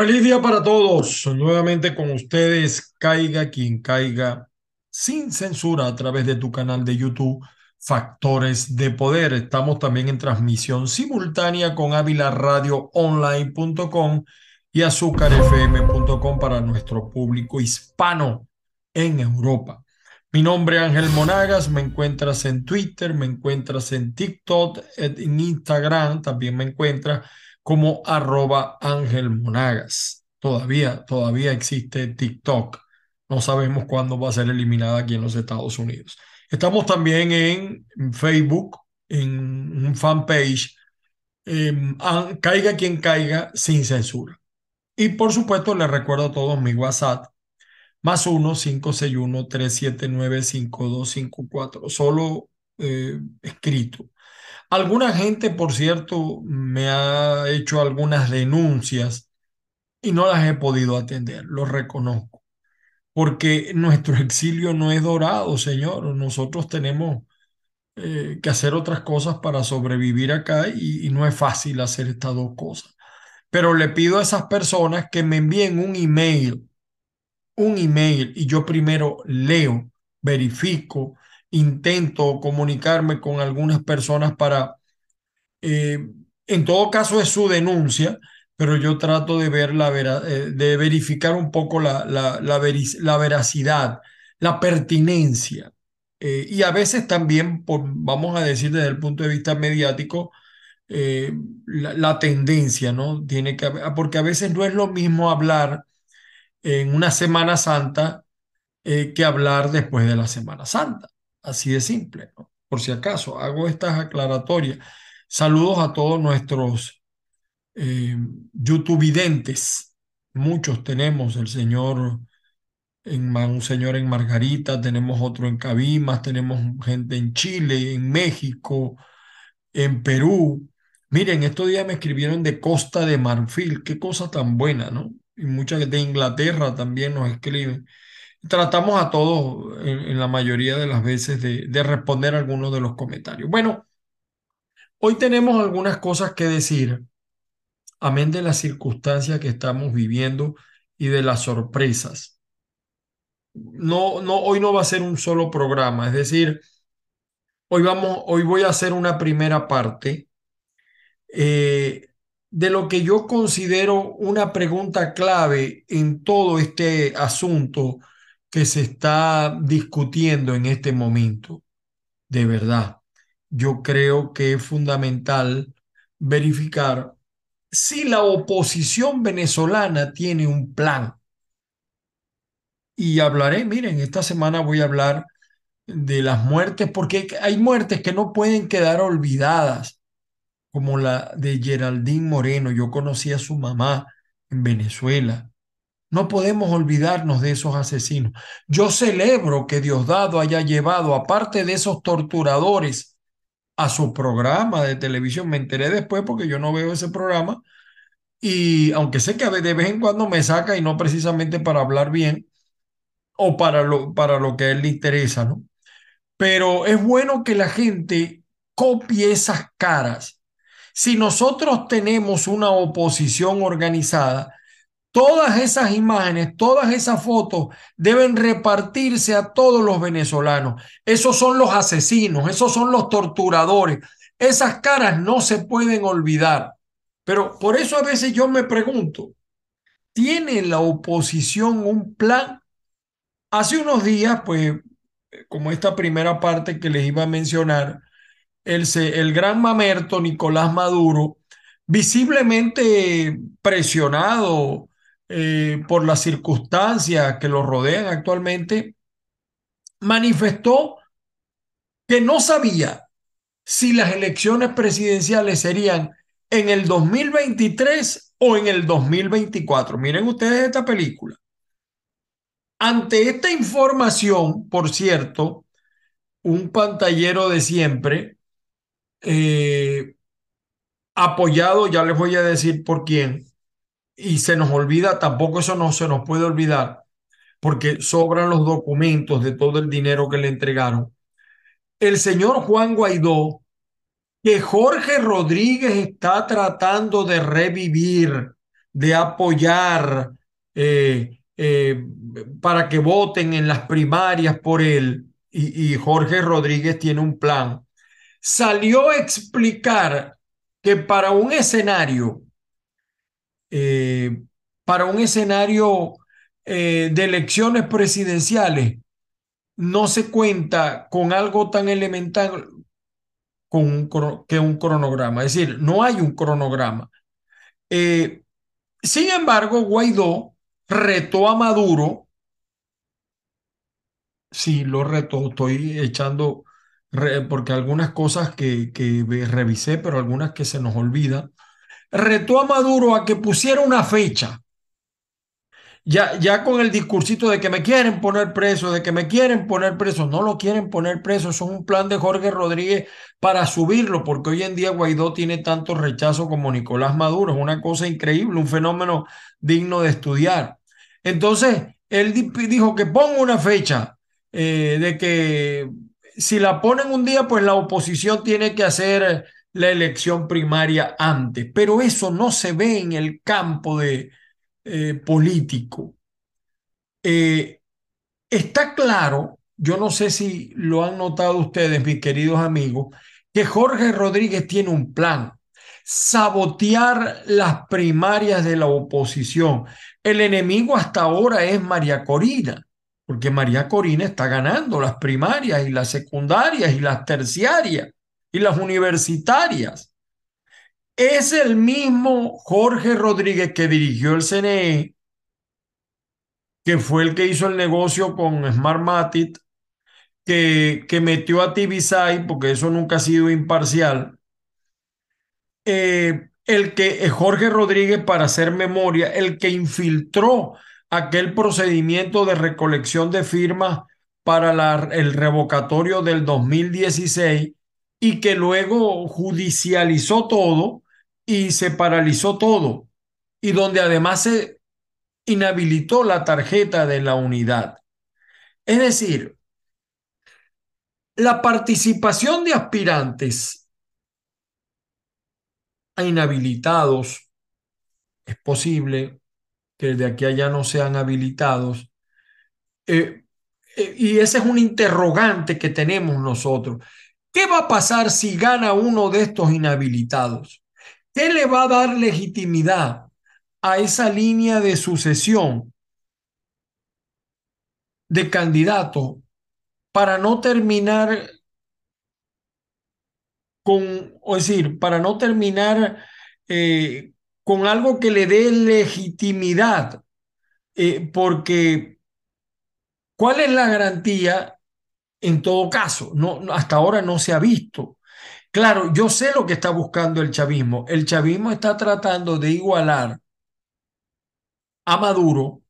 Feliz día para todos. Nuevamente con ustedes, caiga quien caiga, sin censura a través de tu canal de YouTube, Factores de Poder. Estamos también en transmisión simultánea con avilaradioonline.com y azúcarfm.com para nuestro público hispano en Europa. Mi nombre es Ángel Monagas, me encuentras en Twitter, me encuentras en TikTok, en Instagram, también me encuentras como arroba Ángel Monagas. Todavía, todavía existe TikTok. No sabemos cuándo va a ser eliminada aquí en los Estados Unidos. Estamos también en Facebook, en un fanpage, em, caiga quien caiga, sin censura. Y por supuesto, les recuerdo a todos mi WhatsApp, más 1-561-379-5254, solo eh, escrito. Alguna gente, por cierto, me ha hecho algunas denuncias y no las he podido atender, lo reconozco, porque nuestro exilio no es dorado, Señor. Nosotros tenemos eh, que hacer otras cosas para sobrevivir acá y, y no es fácil hacer estas dos cosas. Pero le pido a esas personas que me envíen un email, un email, y yo primero leo, verifico, intento comunicarme con algunas personas para, eh, en todo caso es su denuncia, pero yo trato de ver la eh, de verificar un poco la, la, la, la veracidad, la pertinencia. Eh, y a veces también, por, vamos a decir desde el punto de vista mediático, la, la, tendencia, ¿no? Tiene que porque a veces no es lo mismo hablar en una Semana Santa que hablar después de la Semana Santa. Así de simple, por si acaso, hago estas aclaratorias. Saludos a todos nuestros eh. Muchos tenemos, el señor en, un señor en Margarita, tenemos otro en Cabimas, tenemos gente en Chile, en México, en Perú. Miren, estos días me escribieron de Costa de Marfil, qué cosa tan buena, ¿no? Y muchas de Inglaterra también nos escriben tratamos a todos en, la mayoría de las veces de, de responder algunos de los comentarios. Bueno, hoy tenemos algunas cosas que decir, amén de las circunstancias que estamos viviendo y de las sorpresas. No, no, hoy no va a ser un solo programa, es decir, hoy vamos, hoy voy a hacer una primera parte eh, de lo que yo considero una pregunta clave en todo este asunto que se está discutiendo en este momento. De verdad, yo creo que es fundamental verificar si la oposición venezolana tiene un plan. Y hablaré, miren, esta semana voy a hablar de las muertes, porque hay muertes que no pueden quedar olvidadas, como la de Geraldine Moreno. Yo conocí a su mamá en Venezuela no podemos olvidarnos de esos asesinos. Yo celebro que Diosdado haya llevado, aparte de esos torturadores, a su programa de televisión. Me enteré después porque yo no veo ese programa. Y aunque sé que de vez en cuando me saca y no precisamente para hablar bien o para lo, para lo que a él le interesa, ¿no? Pero es bueno que la gente copie esas caras. Si nosotros tenemos una oposición organizada, Todas esas imágenes, todas esas fotos deben repartirse a todos los venezolanos. Esos son los asesinos, esos son los torturadores. Esas caras no se pueden olvidar. Pero por eso a veces yo me pregunto, ¿tiene la oposición un plan? Hace unos días, pues, como esta primera parte que les iba a mencionar, el, el gran mamerto Nicolás Maduro, visiblemente presionado eh, por las circunstancias que lo rodean actualmente, manifestó que no sabía si las elecciones presidenciales serían en el 2023 o en el 2024. Miren ustedes esta película. Ante esta información, por cierto, un pantallero de siempre, eh, apoyado, ya les voy a decir por quién, y se nos olvida, tampoco eso no se nos puede olvidar, porque sobran los documentos de todo el dinero que le entregaron. El señor Juan Guaidó, que Jorge Rodríguez está tratando de revivir, de apoyar eh, eh, para que voten en las primarias por él, y, y Jorge Rodríguez tiene un plan, salió a explicar que para un escenario, eh, para un escenario eh, de elecciones presidenciales, no se cuenta con algo tan elemental con que un cronograma. Es decir, no hay un cronograma. Eh, sin embargo, Guaidó retó a Maduro. Sí, lo retó. Estoy echando, porque algunas cosas que, que revisé, pero algunas que se nos olvidan. Retó a Maduro a que pusiera una fecha ya, ya con el discursito de que me quieren poner preso, de que me quieren poner preso, no lo quieren poner preso, eso es un plan de Jorge Rodríguez para subirlo, porque hoy en día Guaidó tiene tanto rechazo como Nicolás Maduro, es una cosa increíble, un fenómeno digno de estudiar. Entonces, él dijo que ponga una fecha, eh, de que si la ponen un día, pues la oposición tiene que hacer la elección primaria antes, pero eso no se ve en el campo de, eh, político. Eh, está claro, yo no sé si lo han notado ustedes, mis queridos amigos, que Jorge Rodríguez tiene un plan, sabotear las primarias de la oposición. El enemigo hasta ahora es María Corina, porque María Corina está ganando las primarias y las secundarias y las terciarias y las universitarias. Es el mismo Jorge Rodríguez que dirigió el CNE, que fue el que hizo el negocio con Smartmatic, que, que metió a Tibisay, porque eso nunca ha sido imparcial. Eh, el que eh, Jorge Rodríguez, para hacer memoria, el que infiltró aquel procedimiento de recolección de firmas para la, el revocatorio del 2016 y que luego judicializó todo y se paralizó todo y donde además se inhabilitó la tarjeta de la unidad. Es decir, la participación de aspirantes a inhabilitados es posible que de aquí allá no sean habilitados. Eh, eh, y ese es un interrogante que tenemos nosotros. ¿Qué va a pasar si gana uno de estos inhabilitados? ¿Qué le va a dar legitimidad a esa línea de sucesión de candidato para no terminar con, o decir, para no terminar eh, con algo que le dé legitimidad? Eh, porque, ¿cuál es la garantía? En todo caso, no, hasta ahora no se ha visto Claro, yo sé lo que está buscando el chavismo. El chavismo está tratando de igualar a Maduro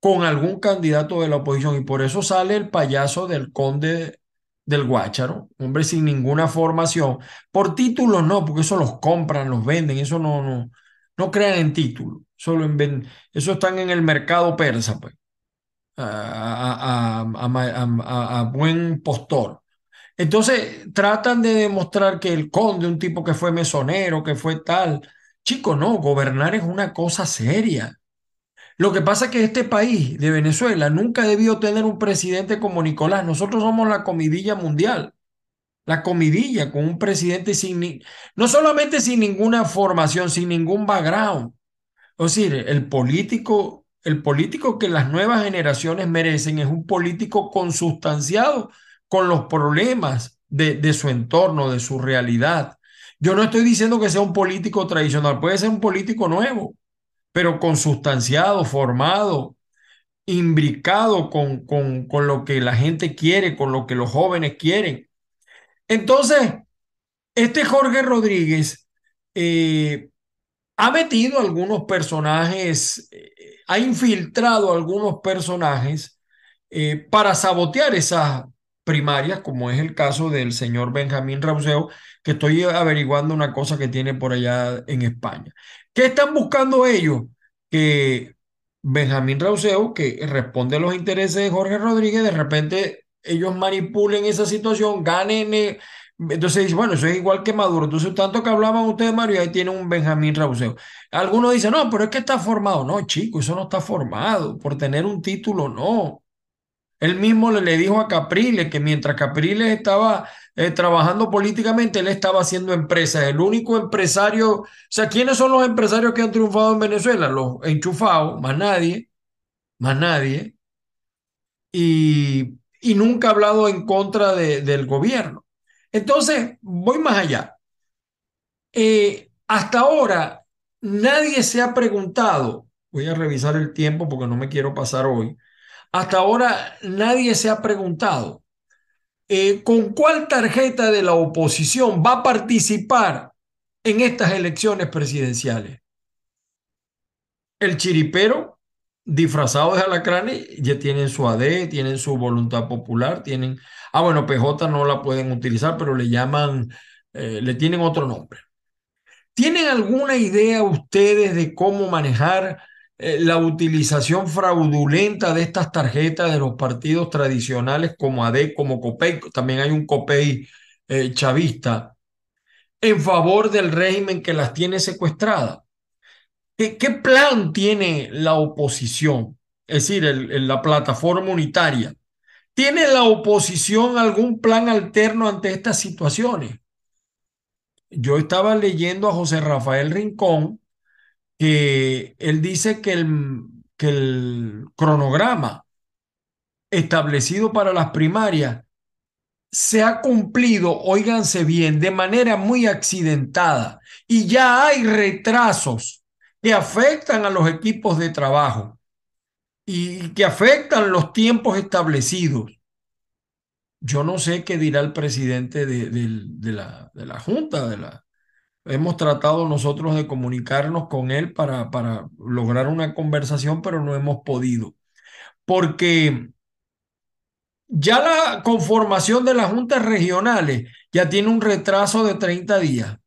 con algún candidato de la oposición y por eso sale el payaso del conde del Guácharo, hombre sin ninguna formación. Por títulos no, porque eso los compran, los venden, eso no, no, no crean en títulos, solo en, eso están en el mercado persa, pues, a, buen postor. Entonces tratan de demostrar que el conde, un tipo que fue mesonero, que fue tal. Chico, no, gobernar es una cosa seria. Lo que pasa es que este país de Venezuela nunca debió tener un presidente como Nicolás. Nosotros somos la comidilla mundial. La comidilla con un presidente sin, no solamente sin ninguna formación, sin ningún background. Es decir, el político, el político que las nuevas generaciones merecen es un político consustanciado con los problemas de, su entorno, de su realidad. Yo no estoy diciendo que sea un político tradicional, puede ser un político nuevo, pero consustanciado, formado, imbricado con, lo que la gente quiere, con lo que los jóvenes quieren. Entonces, este Jorge Rodríguez eh, ha metido algunos personajes, eh, ha infiltrado algunos personajes eh, para sabotear esa primarias, como es el caso del señor Benjamín Rauseo, que estoy averiguando una cosa que tiene por allá en España. ¿Qué están buscando ellos? Que Benjamín Rauseo, que responde a los intereses de Jorge Rodríguez, de repente ellos manipulen esa situación, ganen, eh, Entonces dice, bueno, eso es igual que Maduro. Entonces, tanto que hablaban ustedes, Mario, ahí tiene un Benjamín Rauseo. Algunos dicen, no, pero es que está formado. No, chico, eso no está formado. Por tener un título, no. Él mismo le, le dijo a Capriles que mientras Capriles estaba eh, trabajando políticamente, él estaba haciendo empresas. El único empresario, o sea, ¿quiénes son los empresarios que han triunfado en Venezuela? Los enchufados, más nadie, más nadie. Y, y nunca ha hablado en contra de, del gobierno. Entonces, voy más allá. Eh, hasta ahora, nadie se ha preguntado, voy a revisar el tiempo porque no me quiero pasar hoy, hasta ahora nadie se ha preguntado eh, con cuál tarjeta de la oposición va a participar en estas elecciones presidenciales. El chiripero disfrazado de alacranes ya tienen su AD, tienen su voluntad popular, tienen... Ah, bueno, PJ no la pueden utilizar, pero le llaman, eh, le tienen otro nombre. ¿Tienen alguna idea ustedes de cómo manejar eh, la utilización fraudulenta de estas tarjetas de los partidos tradicionales como AD, como COPEI? También hay un COPEI eh, chavista en favor del régimen que las tiene secuestradas. ¿Qué, plan tiene la oposición? Es decir, la plataforma unitaria. ¿Tiene la oposición algún plan alterno ante estas situaciones? Yo estaba leyendo a José Rafael Rincón, que él dice que el, que el cronograma establecido para las primarias se ha cumplido, óiganse bien, de manera muy accidentada y ya hay retrasos que afectan a los equipos de trabajo y que afectan los tiempos establecidos. Yo no sé qué dirá el presidente de, la, de la Junta, de la, hemos tratado nosotros de comunicarnos con él para, para lograr una conversación, pero no hemos podido. Porque ya la conformación de las juntas regionales ya tiene un retraso de 30 días.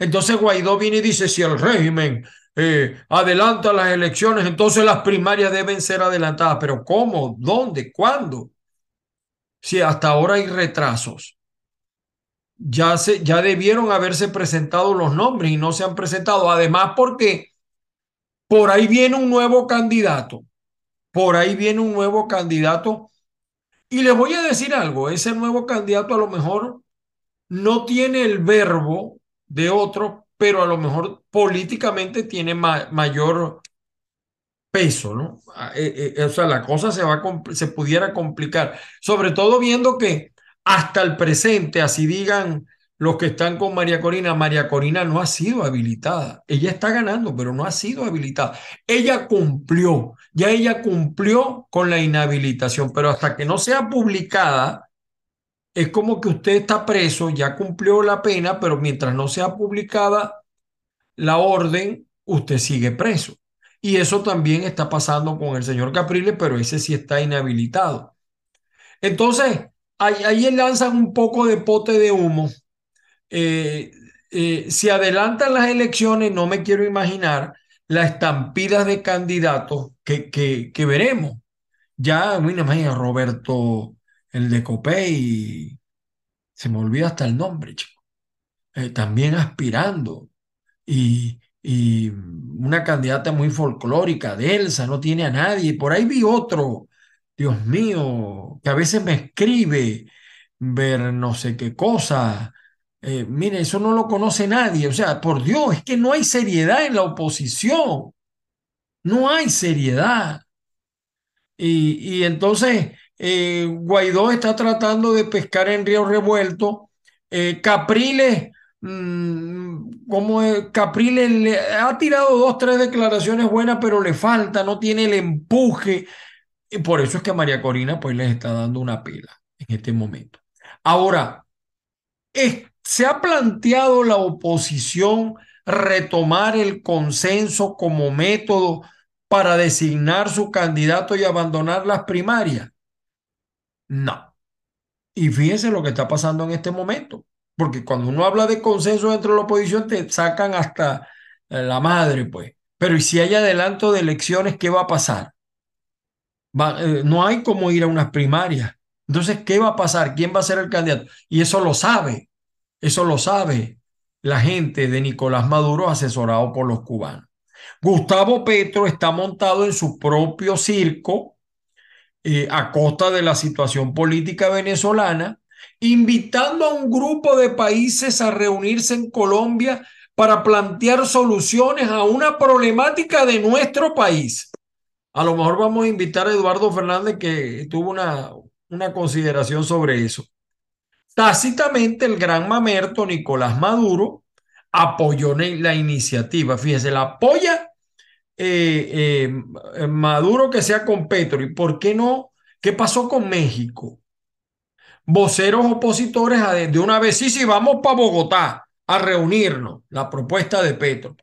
Entonces Guaidó viene y dice, si el régimen eh, adelanta las elecciones, entonces las primarias deben ser adelantadas. Pero ¿cómo? ¿Dónde? ¿Cuándo? Si hasta ahora hay retrasos. Ya, se, ya debieron haberse presentado los nombres y no se han presentado. Además, porque por ahí viene un nuevo candidato. Por ahí viene un nuevo candidato. Y les voy a decir algo, ese nuevo candidato a lo mejor no tiene el verbo de otro, pero a lo mejor políticamente tiene ma mayor peso, ¿no? Eh, eh, o sea, la cosa se, va se pudiera complicar, sobre todo viendo que hasta el presente, así digan los que están con María Corina, María Corina no ha sido habilitada. Ella está ganando, pero no ha sido habilitada. Ella cumplió, ya ella cumplió con la inhabilitación, pero hasta que no sea publicada, es como que usted está preso, ya cumplió la pena, pero mientras no sea publicada la orden, usted sigue preso. Y eso también está pasando con el señor Capriles, pero ese sí está inhabilitado. Entonces, ahí, ahí lanzan un poco de pote de humo. Eh, eh, si adelantan las elecciones, no me quiero imaginar la estampida de candidatos que, que, que veremos. Ya, mira, imagina Roberto, el de Copey, se me olvida hasta el nombre, chico. Eh, también aspirando. Y, y una candidata muy folclórica, Delsa, no tiene a nadie. Por ahí vi otro, Dios mío, que a veces me escribe ver no sé qué cosa. Eh, mire, eso no lo conoce nadie. O sea, por Dios, es que no hay seriedad en la oposición. No hay seriedad. Y, y entonces eh, Guaidó está tratando de pescar en río revuelto. Eh, Capriles Mm, como Capriles le ha tirado dos, tres declaraciones buenas, pero le falta, no tiene el empuje. Y por eso es que María Corina pues les está dando una pela en este momento. Ahora, se ha planteado la oposición retomar el consenso como método para designar su candidato y abandonar las primarias. No. Y fíjense lo que está pasando en este momento. Porque cuando uno habla de consenso dentro de la oposición, te sacan hasta la madre, pues. Pero ¿y si hay adelanto de elecciones, qué va a pasar? Eh, no hay como ir a unas primarias. Entonces, ¿qué va a pasar? ¿Quién va a ser el candidato? Y eso lo sabe, eso lo sabe la gente de Nicolás Maduro asesorado por los cubanos. Gustavo Petro está montado en su propio circo eh, a costa de la situación política venezolana, invitando a un grupo de países a reunirse en Colombia para plantear soluciones a una problemática de nuestro país. A lo mejor vamos a invitar a Eduardo Fernández que tuvo una, una consideración sobre eso. Tácitamente el gran mamerto Nicolás Maduro apoyó la iniciativa. Fíjese, la apoya eh, eh, Maduro que sea con Petro. ¿Y por qué no? ¿Qué pasó con México? Voceros opositores de una vez, sí, sí, vamos para Bogotá a reunirnos, la propuesta de Petro.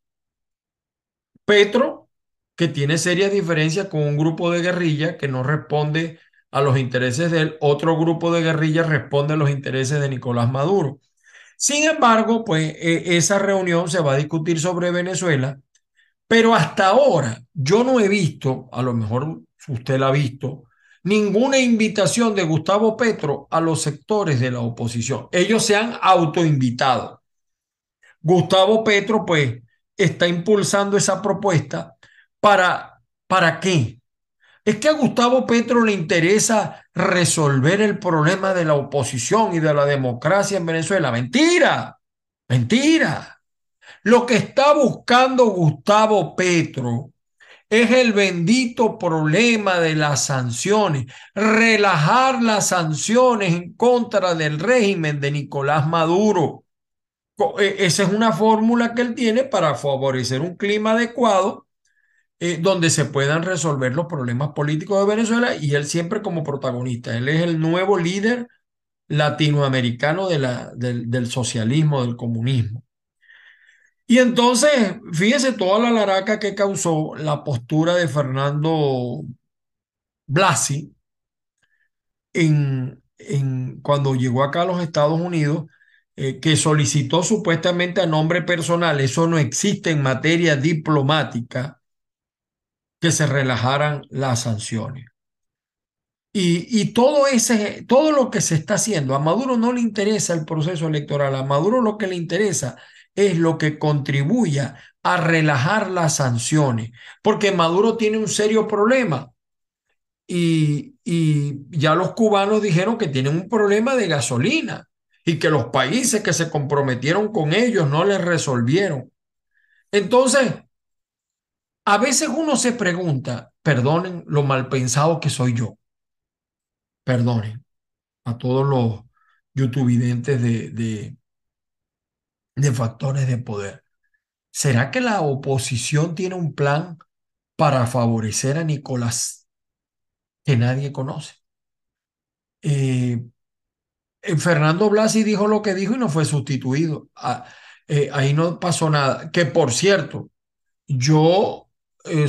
Petro, que tiene serias diferencias con un grupo de guerrilla que no responde a los intereses de él, otro grupo de guerrilla responde a los intereses de Nicolás Maduro. Sin embargo, pues e, esa reunión se va a discutir sobre Venezuela, pero hasta ahora yo no he visto, a lo mejor usted la ha visto, ninguna invitación de Gustavo Petro a los sectores de la oposición. Ellos se han autoinvitado. Gustavo Petro, pues, está impulsando esa propuesta para, ¿para qué? Es que a Gustavo Petro le interesa resolver el problema de la oposición y de la democracia en Venezuela. Mentira, mentira. Lo que está buscando Gustavo Petro es el bendito problema de las sanciones, relajar las sanciones en contra del régimen de Nicolás Maduro. E, esa es una fórmula que él tiene para favorecer un clima adecuado eh, donde se puedan resolver los problemas políticos de Venezuela y él siempre como protagonista. Él es el nuevo líder latinoamericano de la, del, del socialismo, del comunismo. Y entonces, fíjese toda la laraca que causó la postura de Fernando Blasi en, en, cuando llegó acá a los Estados Unidos, eh, que solicitó supuestamente a nombre personal, eso no existe en materia diplomática, que se relajaran las sanciones. Y, y, todo, ese, todo lo que se está haciendo, a Maduro no le interesa el proceso electoral, a Maduro lo que le interesa es lo que contribuya a relajar las sanciones, porque Maduro tiene un serio problema. Y, y ya los cubanos dijeron que tienen un problema de gasolina y que los países que se comprometieron con ellos no les resolvieron. Entonces, a veces uno se pregunta, perdonen lo mal pensado que soy yo, perdonen a todos los youtubidentes de, de, de factores de poder. ¿Será que la oposición tiene un plan para favorecer a Nicolás que nadie conoce? Eh, eh, Fernando Blasi dijo lo que dijo y no fue sustituido. Ah, eh, ahí no pasó nada. Que por cierto, yo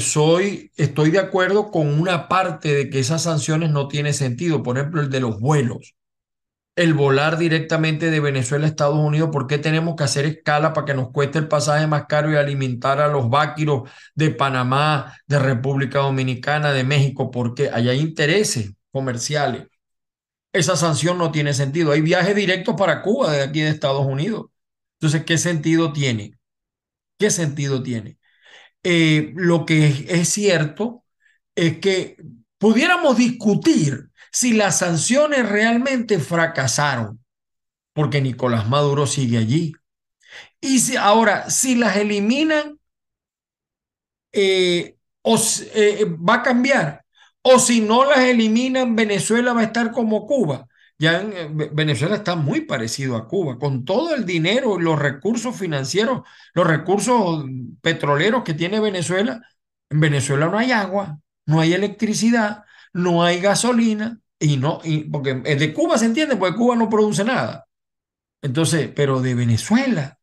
soy, estoy de acuerdo con una parte de que esas sanciones no tienen sentido. Por ejemplo, el de los vuelos. El volar directamente de Venezuela a Estados Unidos, ¿por qué tenemos que hacer escala para que nos cueste el pasaje más caro y alimentar a los váquiros de Panamá, de República Dominicana, de México? Porque allá hay intereses comerciales. Esa sanción no tiene sentido. Hay viajes directos para Cuba de aquí de Estados Unidos. Entonces, ¿qué sentido tiene? ¿Qué sentido tiene? Eh, lo que es, cierto es que pudiéramos discutir si las sanciones realmente fracasaron, porque Nicolás Maduro sigue allí. Y si ahora, si las eliminan, eh, eh, va a cambiar. O si no las eliminan, Venezuela va a estar como Cuba. Ya en Venezuela está muy parecido a Cuba, con todo el dinero, los recursos financieros, los recursos petroleros que tiene Venezuela. En Venezuela no hay agua, no hay electricidad, no hay gasolina, y no, y porque de Cuba se entiende, porque Cuba no produce nada. Entonces, pero de Venezuela,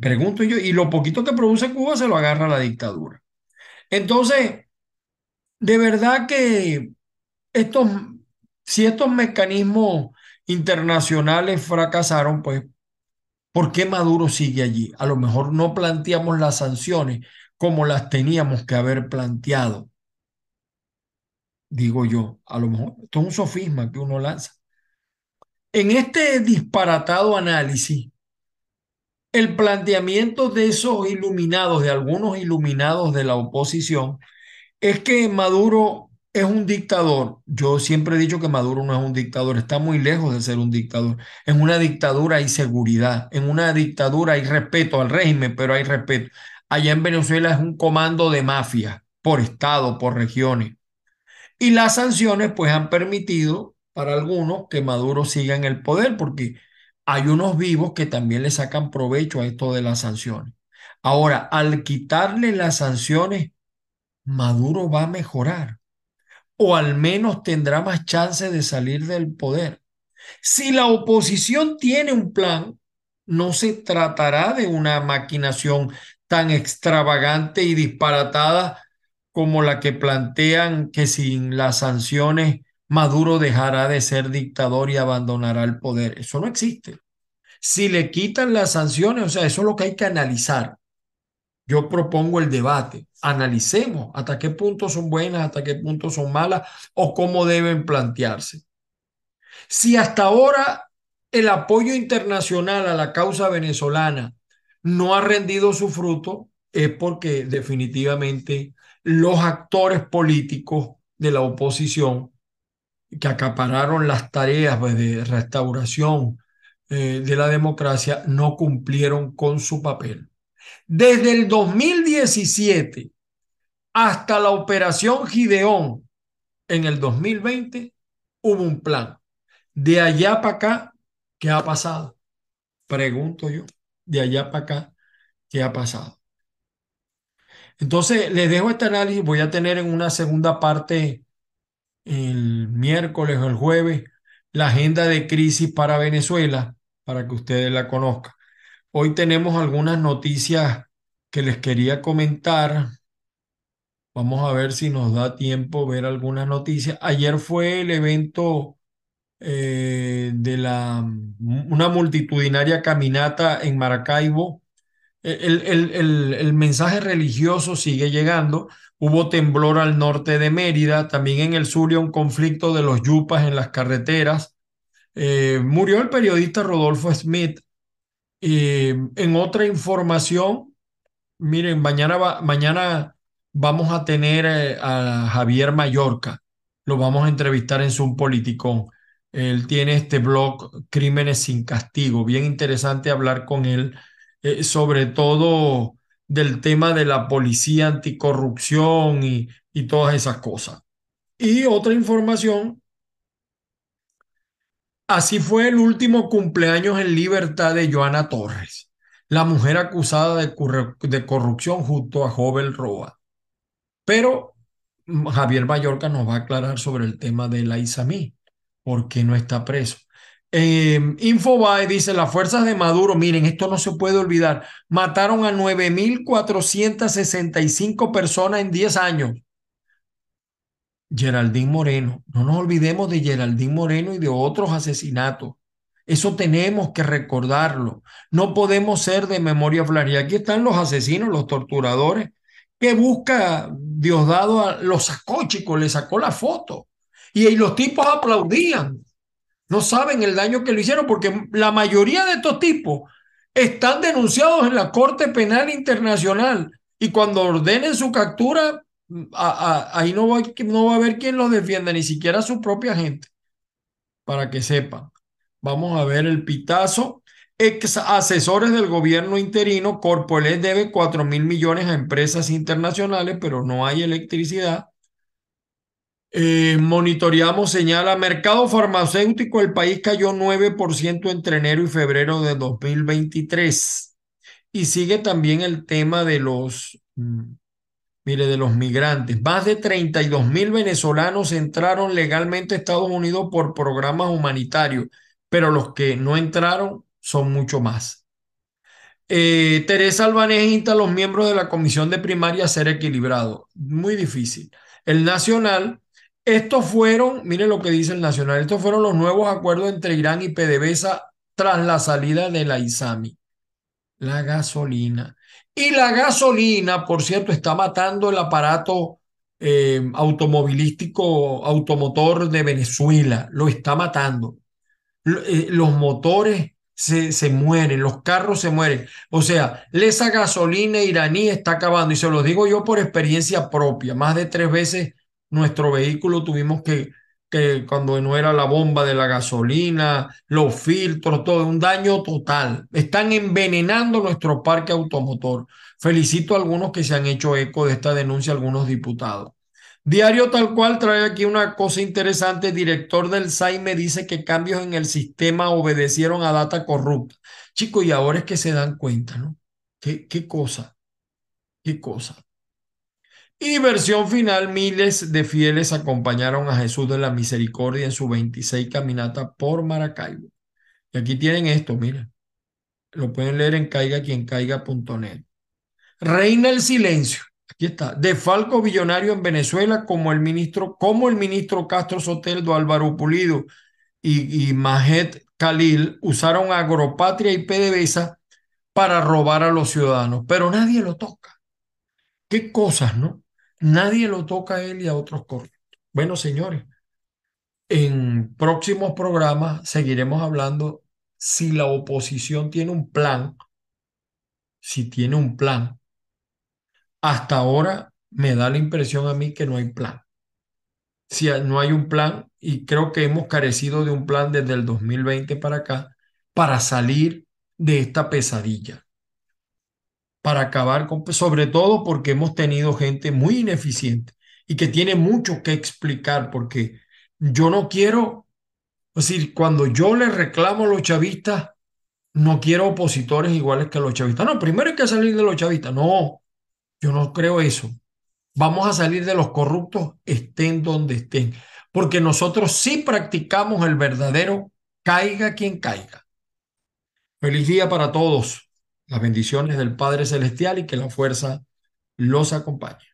pregunto yo, y lo poquito que produce Cuba se lo agarra la dictadura. Entonces, de verdad que estos si estos mecanismos internacionales fracasaron, pues, ¿por qué Maduro sigue allí? A lo mejor no planteamos las sanciones como las teníamos que haber planteado. Digo yo, a lo mejor, esto es un sofisma que uno lanza. En este disparatado análisis, el planteamiento de esos iluminados, de algunos iluminados de la oposición, es que Maduro es un dictador. Yo siempre he dicho que Maduro no es un dictador, está muy lejos de ser un dictador. En una dictadura hay seguridad, en una dictadura hay respeto al régimen, pero hay respeto. Allá en Venezuela es un comando de mafia, por estado, por regiones. Y las sanciones pues han permitido para algunos que Maduro siga en el poder, porque hay unos vivos que también le sacan provecho a esto de las sanciones. Ahora, al quitarle las sanciones, Maduro va a mejorar o al menos tendrá más chance de salir del poder. Si la oposición tiene un plan, no se tratará de una maquinación tan extravagante y disparatada como la que plantean que sin las sanciones Maduro dejará de ser dictador y abandonará el poder. Eso no existe. Si le quitan las sanciones, o sea, eso es lo que hay que analizar. Yo propongo el debate. Analicemos hasta qué punto son buenas, hasta qué punto son malas o cómo deben plantearse. Si hasta ahora el apoyo internacional a la causa venezolana no ha rendido su fruto, es porque definitivamente los actores políticos de la oposición que acapararon las tareas pues, de restauración eh, de la democracia no cumplieron con su papel. Desde el 2017 hasta la operación Gideón en el 2020 hubo un plan. De allá para acá, ¿qué ha pasado? Pregunto yo, de allá para acá, ¿qué ha pasado? Entonces, les dejo este análisis. Voy a tener en una segunda parte el miércoles o el jueves la agenda de crisis para Venezuela, para que ustedes la conozcan. Hoy tenemos algunas noticias que les quería comentar. Vamos a ver si nos da tiempo ver algunas noticias. Ayer fue el evento eh, de la, una multitudinaria caminata en Maracaibo. El, el, el, mensaje religioso sigue llegando. Hubo temblor al norte de Mérida, también en el sur y un conflicto de los yupas en las carreteras. Eh, murió el periodista Rodolfo Smith, eh, en otra información, miren, mañana, mañana vamos a tener eh, a Javier Mallorca, lo vamos a entrevistar en Zoom Politicón. Él tiene este blog Crímenes sin Castigo, bien interesante hablar con él, eh, sobre todo del tema de la policía anticorrupción y, y todas esas cosas. Y otra información Así fue el último cumpleaños en libertad de Joana Torres, la mujer acusada de, corrupción junto a Jovel Roa. Pero Javier Mallorca nos va a aclarar sobre el tema de la Isamí, por qué no está preso. Eh, Infobae dice, las fuerzas de Maduro, miren, esto no se puede olvidar, mataron a 9.465 personas en 10 años. Geraldine Moreno. No nos olvidemos de Geraldine Moreno y de otros asesinatos. Eso tenemos que recordarlo. No podemos ser de memoria flaria. Aquí están los asesinos, los torturadores, que busca Diosdado, los sacó, chicos, le sacó la foto. Y, y los tipos aplaudían. No saben el daño que le hicieron porque la mayoría de estos tipos están denunciados en la Corte Penal Internacional y cuando ordenen su captura ahí no va, no va a haber quien los defienda, ni siquiera su propia gente, para que sepan. Vamos a ver el pitazo. Ex asesores del gobierno interino, Corpoelec debe 4 mil millones a empresas internacionales, pero no hay electricidad. Eh, monitoreamos, señala, mercado farmacéutico, el país cayó 9% entre enero y febrero de 2023. Y sigue también el tema de los mm, Mire, de los migrantes, más de 32 mil venezolanos entraron legalmente a Estados Unidos por programas humanitarios, pero los que no entraron son mucho más. Eh, Teresa Albanés insta a los miembros de la comisión de primaria a ser equilibrados. Muy difícil. El Nacional, estos fueron, mire lo que dice el Nacional, estos fueron los nuevos acuerdos entre Irán y PDVSA tras la salida de la ISAMI. La gasolina. Y la gasolina, por cierto, está matando el aparato eh, automovilístico, automotor de Venezuela, lo está matando. Eh, los motores se, se, mueren, los carros se mueren. O sea, esa gasolina iraní está acabando. Y se lo digo yo por experiencia propia. Más de tres veces nuestro vehículo tuvimos que, que cuando no era la bomba de la gasolina, los filtros, todo, un daño total. Están envenenando nuestro parque automotor. Felicito a algunos que se han hecho eco de esta denuncia, algunos diputados. Diario tal cual trae aquí una cosa interesante. director del SAI me dice que cambios en el sistema obedecieron a data corrupta. Chicos, y ahora es que se dan cuenta, ¿no? ¿Qué, qué cosa? ¿Qué cosa? Y versión final, miles de fieles acompañaron a Jesús de la Misericordia en su 26 caminata por Maracaibo. Y aquí tienen esto, miren. Lo pueden leer en caigaquiencaiga.net. Reina el silencio. Aquí está. De Falco Billonario en Venezuela, como el ministro, como el ministro Castro Soteldo, Álvaro Pulido y, y Majet Khalil usaron Agropatria y PDVSA para robar a los ciudadanos, pero nadie lo toca. Qué cosas, ¿no? Nadie lo toca a él y a otros corruptos. Bueno, señores, en próximos programas seguiremos hablando si la oposición tiene un plan, si tiene un plan. Hasta ahora me da la impresión a mí que no hay plan. Si no hay un plan, y creo que hemos carecido de un plan desde el 2020 para acá, para salir de esta pesadilla para acabar con, sobre todo porque hemos tenido gente muy ineficiente y que tiene mucho que explicar, porque yo no quiero, es decir, cuando yo le reclamo a los chavistas, no quiero opositores iguales que los chavistas. No, primero hay que salir de los chavistas. No, yo no creo eso. Vamos a salir de los corruptos, estén donde estén, porque nosotros sí practicamos el verdadero caiga quien caiga. Feliz día para todos las bendiciones del Padre Celestial y que la fuerza los acompañe.